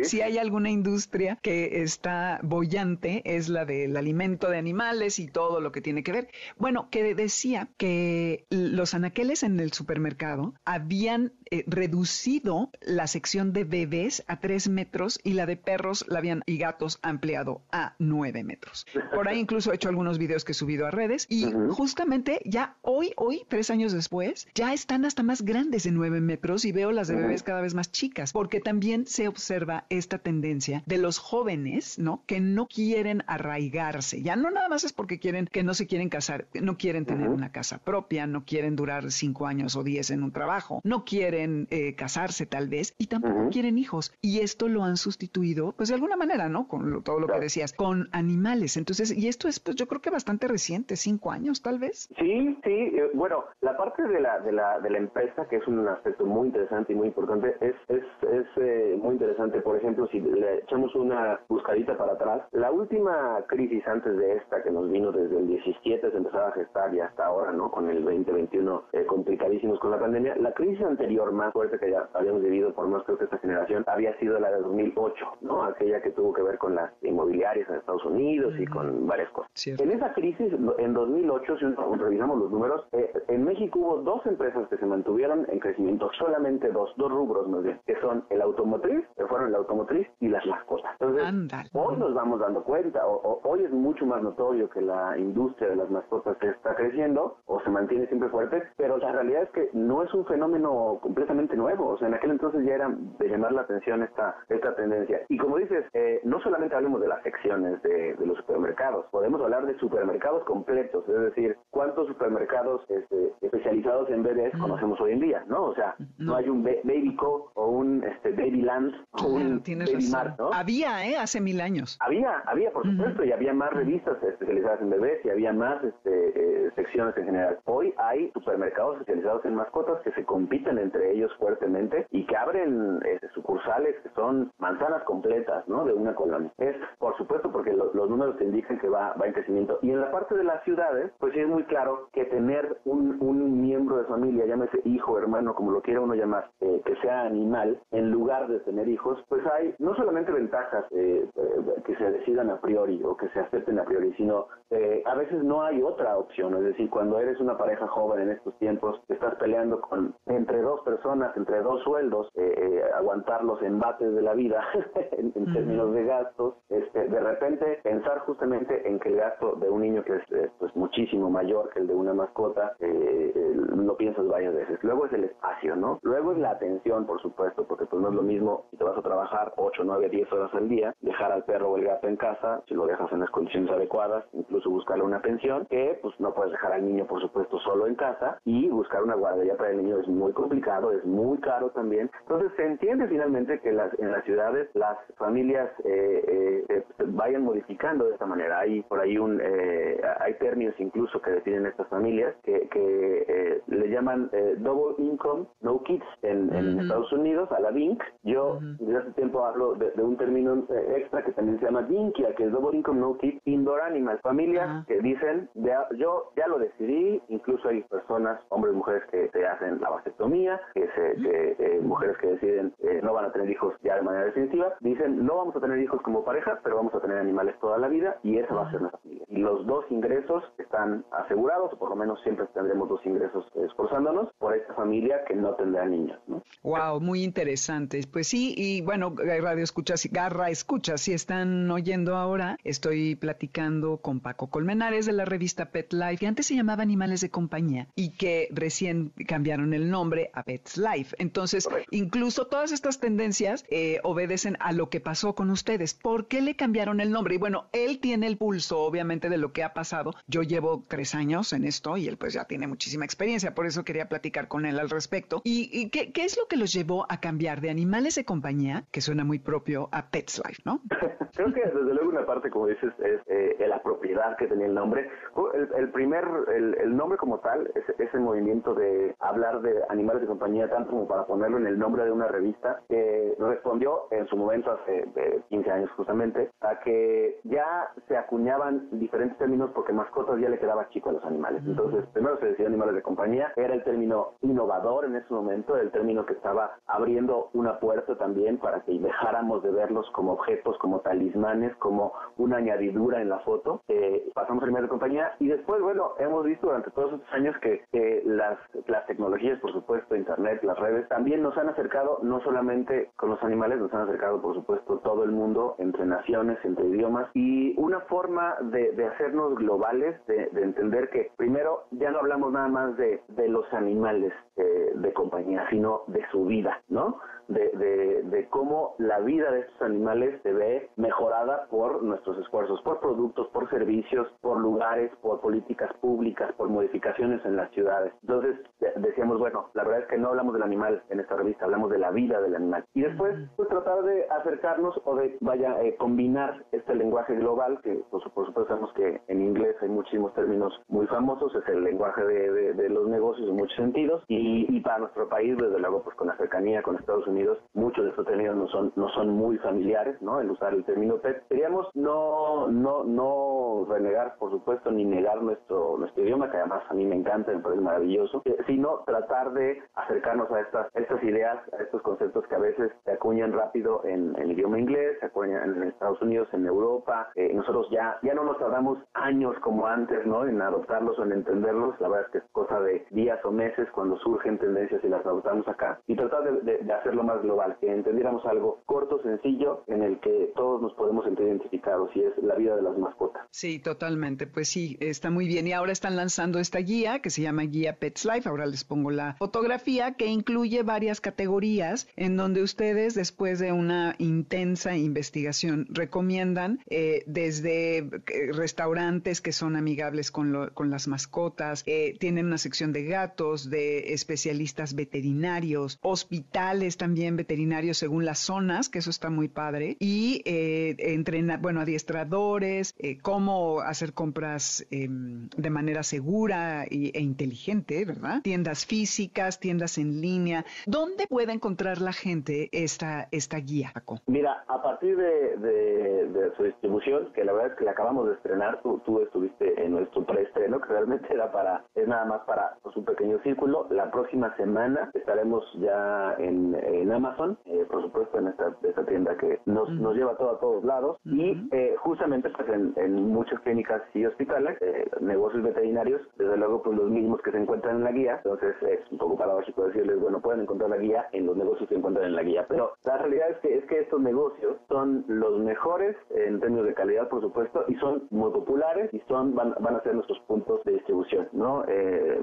si hay alguna industria que está bollante es la del alimento de animales y todo lo que tiene que ver. Bueno, que decía que los anaqueles en el supermercado habían eh, reducido la sección de bebés a tres metros y la de perros la habían y gatos ampliado a nueve metros. Por ahí incluso he hecho algunos videos que he subido a redes y justamente ya hoy, hoy, tres años después, ya están hasta más grandes de nueve metros y veo las de bebés cada vez más chicas, porque también se observa esta tendencia de los jóvenes, ¿no? Que no quieren arraigarse. Ya no nada más es porque quieren, que no se quieren casar, no quieren tener una casa propia, no quieren durar cinco años o diez en un trabajo, no quieren eh, casarse tal vez y tampoco quieren hijos. Y esto lo han sustituido, pues de alguna manera, ¿no? Con todo lo que decías, con animales. Entonces, y esto es, pues yo creo que bastante reciente, cinco años tal vez. Sí, sí. Eh, bueno, la parte de la, de la, de la empresa, que es un aspecto muy interesante y muy importante, es, es, es eh, muy interesante. Por ejemplo, si le echamos una buscadita para atrás, la última crisis antes de esta, que nos vino desde el 17, se empezaba a gestar y hasta ahora, ¿no? Con el 2021 eh, complicadísimos con la pandemia. La crisis anterior más fuerte que ya habíamos vivido, por más creo que esta generación, había sido la de 2008, ¿no? Aquella que tuvo que ver con las inmobiliarias en Estados Unidos y con varias cosas. En esa crisis, en 2008, si revisamos los números, eh, en México hubo dos empresas que se mantuvieron en crecimiento, solamente dos, dos rubros más bien, que son el automotriz, que fueron el automotriz y las mascotas. Entonces, hoy nos vamos dando cuenta, o, hoy es mucho más notorio que la industria de las mascotas está creciendo o se mantiene siempre fuerte, pero la realidad es que no es un fenómeno completamente nuevo, o sea, en aquel entonces ya era de llamar la atención esta, esta tendencia. Y como dices, eh, no solamente hablemos de las secciones de, los supermercados, podemos hablar de supermercados completos, es decir, cuántos supermercados este, especializados en bebés conocemos hoy en día, ¿no? O sea, no, hay un Baby Co o un este, Baby Land o un Baby Mart, ¿no? Había, ¿eh? Hace mil años. Había, había, por supuesto, y había más revistas especializadas en bebés y había más este, eh, secciones en general. Hoy hay supermercados especializados en mascotas que se compiten entre de ellos fuertemente y que abren este, sucursales que son manzanas completas, ¿no? De una colonia. Es, por supuesto, porque los números te indican que va, va en crecimiento. Y en la parte de las ciudades, pues sí es muy claro que tener un, un miembro de familia, llámese hijo, hermano, como lo quiera uno llamar, eh, que sea animal, en lugar de tener hijos, pues hay no solamente ventajas eh, eh, que se decidan a priori o que se acepten a priori, sino a veces no hay otra opción. Es decir, cuando eres una pareja joven en estos tiempos, estás peleando con entre dos personas, entre dos sueldos, aguantar los embates de la vida (laughs) en, términos de gastos, este, de repente pensar justamente en que el gasto de un niño que es pues muchísimo mayor que el de una mascota, lo piensas varias veces. Luego es el espacio, ¿no? Luego es la atención, por supuesto, porque pues no es lo mismo si te vas a trabajar 8, 9, 10 horas al día, dejar al perro o el gato en casa, si lo dejas en las condiciones adecuadas, incluso buscarle una pensión, que pues no puedes dejar al niño, por supuesto, solo en casa y buscar una guardería para el niño es muy complicado, es muy caro también. Entonces se entiende finalmente que las, en las ciudades las familias eh, eh, vayan modificando de esta manera. Hay por ahí un, eh, hay términos incluso que definen estas familias que, que le llaman double income, no kids en, Estados Unidos, a la DINC. Yo desde hace tiempo hablo de, un término extra que también se llama DINKIA, que es double income, no kids, indoor animals. Familias que dicen, yo ya lo decidí, incluso hay personas, hombres y mujeres que se hacen la vasectomía, que, se, mujeres que deciden no van a tener hijos ya de manera definitiva, dicen no vamos a tener hijos como pareja, pero vamos a tener animales toda la vida y esa va a ser nuestra familia. Y los dos ingresos están asegurados, o por lo menos siempre tendremos dos ingresos esforzándonos por esta familia que no tendrá niños. ¿no? Wow, muy interesante. Pues sí, y bueno, Radio Escuchas, Garra Escuchas, si están oyendo ahora, estoy platicando con Paco Colmenares de la revista Pet Life, que antes se llamaba Animales de Compañía y que recién cambiaron el nombre a Life. Entonces, incluso todas estas tendencias eh, obedecen a lo que pasó con ustedes. ¿Por qué le cambiaron el nombre? Y bueno, él tiene el pulso, obviamente, de lo que ha pasado. Yo llevo tres años en esto y él pues ya tiene muchísima experiencia, por eso quería platicar con él al respecto. ¿Y, qué, es lo que los llevó a cambiar de animales de compañía, que suena muy propio, a Pets Life, no? (laughs) Creo que desde luego una parte, como dices, es eh, la propiedad que tenía el nombre. El, primer, el, nombre como tal, es ese movimiento de hablar de animales de compañía, tanto como para ponerlo en el nombre de una revista, que respondió en su momento hace 15 años justamente, a que ya se acuñaban diferentes términos porque mascotas ya le quedaba chico a los animales. Entonces, primero se decía animales de compañía, era el término innovador en ese momento, el término que estaba abriendo una puerta también para que dejáramos de verlos como objetos, como talismanes, como una añadidura en la foto. Eh, pasamos a animales de compañía y después, bueno, hemos visto durante todos estos años que las, las tecnologías, por supuesto, internet, las redes, también nos han acercado no solamente con los animales, nos han acercado, por supuesto, todo el mundo, entre naciones, entre idiomas, y una forma de, hacernos globales, de, entender que primero ya no hablamos nada más de, los animales eh, de compañía, sino de su vida, ¿no? De, de, cómo la vida de estos animales se ve mejorada por nuestros esfuerzos, por productos, por servicios, por lugares, por políticas públicas, por modificaciones en las ciudades. Entonces decíamos, bueno, la verdad es que no hablamos del animal en esta revista, hablamos de la vida del animal. Y después, pues tratar de acercarnos o de, vaya, eh, combinar este lenguaje global, que pues, por supuesto sabemos que en inglés hay muchísimos términos muy famosos, es el lenguaje de, de, los negocios en muchos sentidos, y, y para nuestro país, desde luego, pues con la cercanía con Estados Unidos, muchos de estos términos no son, no son muy familiares, ¿no? El usar el término pet. Queríamos no, no, no renegar, por supuesto, ni negar nuestro, nuestro idioma, que además a mí me encanta, me parece maravilloso, eh, sino tratar de acercarnos a estas, estas ideas, a estos conceptos que a veces se acuñan rápido en, el idioma inglés, se acuñan en Estados Unidos, en Europa. Eh, nosotros ya, ya no nos tardamos años como antes, ¿no? En adoptarlos o en entenderlos. La verdad es que es cosa de días o meses cuando surgen tendencias y las adoptamos acá. Y tratar de, de hacerlo más global, que entendiéramos algo corto, sencillo, en el que todos nos podemos sentir identificados y es la vida de las mascotas. Sí, totalmente. Pues sí, está muy bien. Y ahora están lanzando esta guía que se llama Guía Pets Life. Ahora les pongo la fotografía que incluye varias categorías en donde ustedes, después de una intensa investigación, recomiendan eh, desde eh, restaurantes que son amigables con, con las mascotas, eh, tienen una sección de gatos, de especialistas veterinarios, hospitales también también veterinarios según las zonas, que eso está muy padre, y eh, entrenar, bueno, adiestradores, eh, cómo hacer compras em, de manera segura e inteligente, ¿verdad? Tiendas físicas, tiendas en línea. ¿Dónde puede encontrar la gente esta, esta guía, Paco? Mira, a partir de, de, su distribución, que la verdad es que la acabamos de estrenar, tú, tú estuviste en nuestro preestreno, que realmente era para, es nada más para pues, un pequeño círculo. La próxima semana estaremos ya en Amazon, eh, por supuesto en esta, esta tienda que nos, nos lleva todo a todos lados. Y eh, justamente pues en, en, muchas clínicas y hospitales, eh, negocios veterinarios, desde luego pues los mismos que se encuentran en la guía, entonces es un poco paradójico decirles, bueno, pueden encontrar la guía en los negocios que encuentran en la guía, pero la realidad es que, es que estos negocios son los mejores en términos de calidad, por supuesto, y son muy populares y son van, van a ser nuestros puntos de distribución, ¿no?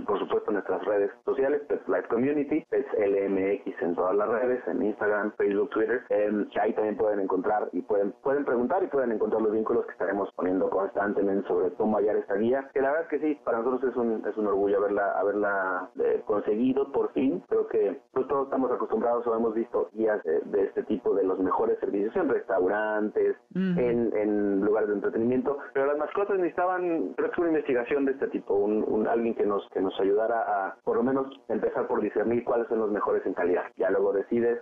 por supuesto nuestras redes sociales, Pets Life Community, Pets LMX en todas las redes, en Instagram, Facebook, Twitter, eh, ahí también pueden encontrar y pueden, pueden preguntar y pueden encontrar los vínculos que estaremos poniendo constantemente sobre cómo hallar esta guía, que la verdad es que sí, para nosotros es un, es un orgullo haberla, haberla eh, conseguido por fin, creo que pues, todos estamos acostumbrados o hemos visto guías de, este tipo de los mejores servicios en restaurantes, en, en, lugares de entretenimiento, pero las mascotas necesitaban, creo que una investigación de este tipo, un, un alguien que nos, que nos ayudara a, por lo menos, empezar por discernir cuáles son los mejores en calidad. Ya luego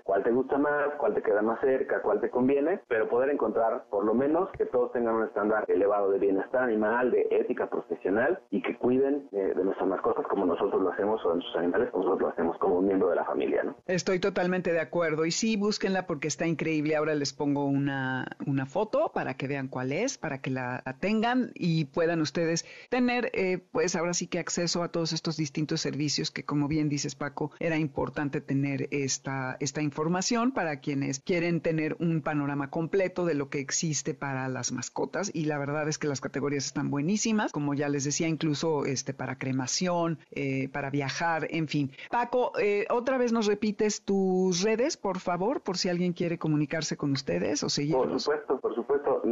cuál te gusta más, cuál te queda más cerca, cuál te conviene, pero poder encontrar por lo menos que todos tengan un estándar elevado de bienestar animal, de ética profesional y que cuiden eh, de nuestras mascotas como nosotros lo hacemos o de nuestros animales como nosotros lo hacemos como un miembro de la familia. ¿no? Estoy totalmente de acuerdo y sí, búsquenla porque está increíble. Ahora les pongo una, una foto para que vean cuál es, para que la, tengan y puedan ustedes tener, eh, pues ahora sí que acceso a todos estos distintos servicios que como bien dices Paco, era importante tener esta, esta información para quienes quieren tener un panorama completo de lo que existe para las mascotas y la verdad es que las categorías están buenísimas, como ya les decía, incluso este para cremación, eh, para viajar, en fin. Paco, eh, otra vez nos repites tus redes, por favor, por si alguien quiere comunicarse con ustedes o seguirlos. Por supuesto, por supuesto.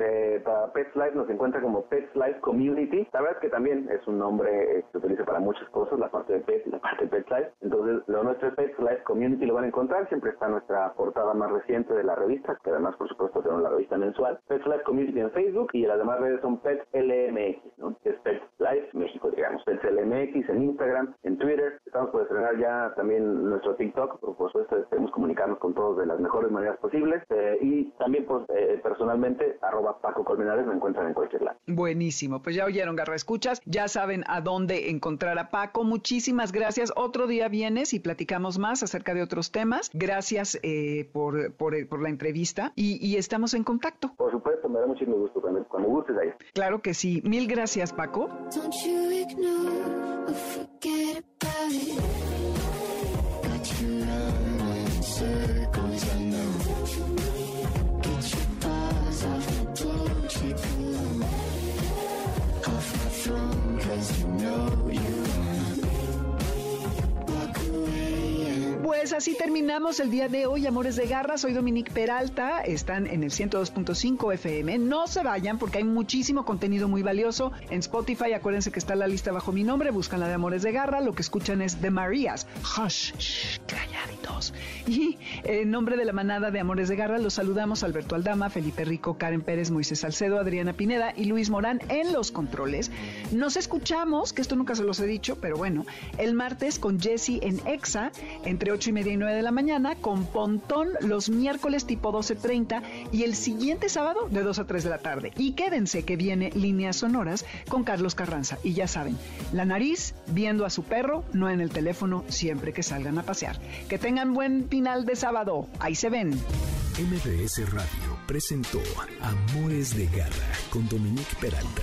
para Pets Life nos encuentra como Pets Life Community. La verdad es que también es un nombre que se utiliza para muchas cosas, la parte de Pets la parte de Pets Life. Entonces, lo nuestro es Pets Life Community, lo van a encontrar. Siempre está nuestra portada más reciente de la revista, que además, por supuesto, tenemos la revista mensual. Pets Life Community en Facebook y las demás redes son Pets LMX, ¿no? Es Pets Life México, digamos. Pets LMX en Instagram, en Twitter. Estamos por estrenar ya también nuestro TikTok. Por supuesto, queremos comunicarnos con todos de las mejores maneras posibles. Eh, y también, pues, eh, personalmente, arroba Paco Colmenares me encuentran en cualquier lado. Buenísimo. Pues ya oyeron, Garra Escuchas. Ya saben a dónde encontrar a Paco. Muchísimas gracias. Otro día vienes y platicamos más acerca de otros temas. Gracias eh, por, por, la entrevista y, estamos en contacto. Por supuesto, me da muchísimo gusto cuando, cuando gustes ahí. Claro que sí. Mil gracias, Paco. Así terminamos el día de hoy, Amores de Garra. Soy Dominique Peralta. Están en el 102.5 FM. No se vayan porque hay muchísimo contenido muy valioso. En Spotify, acuérdense que está la lista bajo mi nombre. Buscan la de Amores de Garra. Lo que escuchan es de Marías. Hush, shh, calladitos. Y en nombre de la manada de Amores de Garra, los saludamos Alberto Aldama, Felipe Rico, Karen Pérez, Moisés Salcedo, Adriana Pineda y Luis Morán en los controles. Nos escuchamos, que esto nunca se los he dicho, pero bueno, el martes con Jesse en EXA entre 8 y media y 9 de la mañana, con Pontón los miércoles tipo 12.30 y el siguiente sábado de 2 a 3 de la tarde. Y quédense que viene Líneas Sonoras con Carlos Carranza. Y ya saben, la nariz viendo a su perro, no en el teléfono siempre que salgan a pasear. Que tengan buen final de sábado. Ahí se ven. MBS Radio presentó Amores de Garra con Dominique Peralta.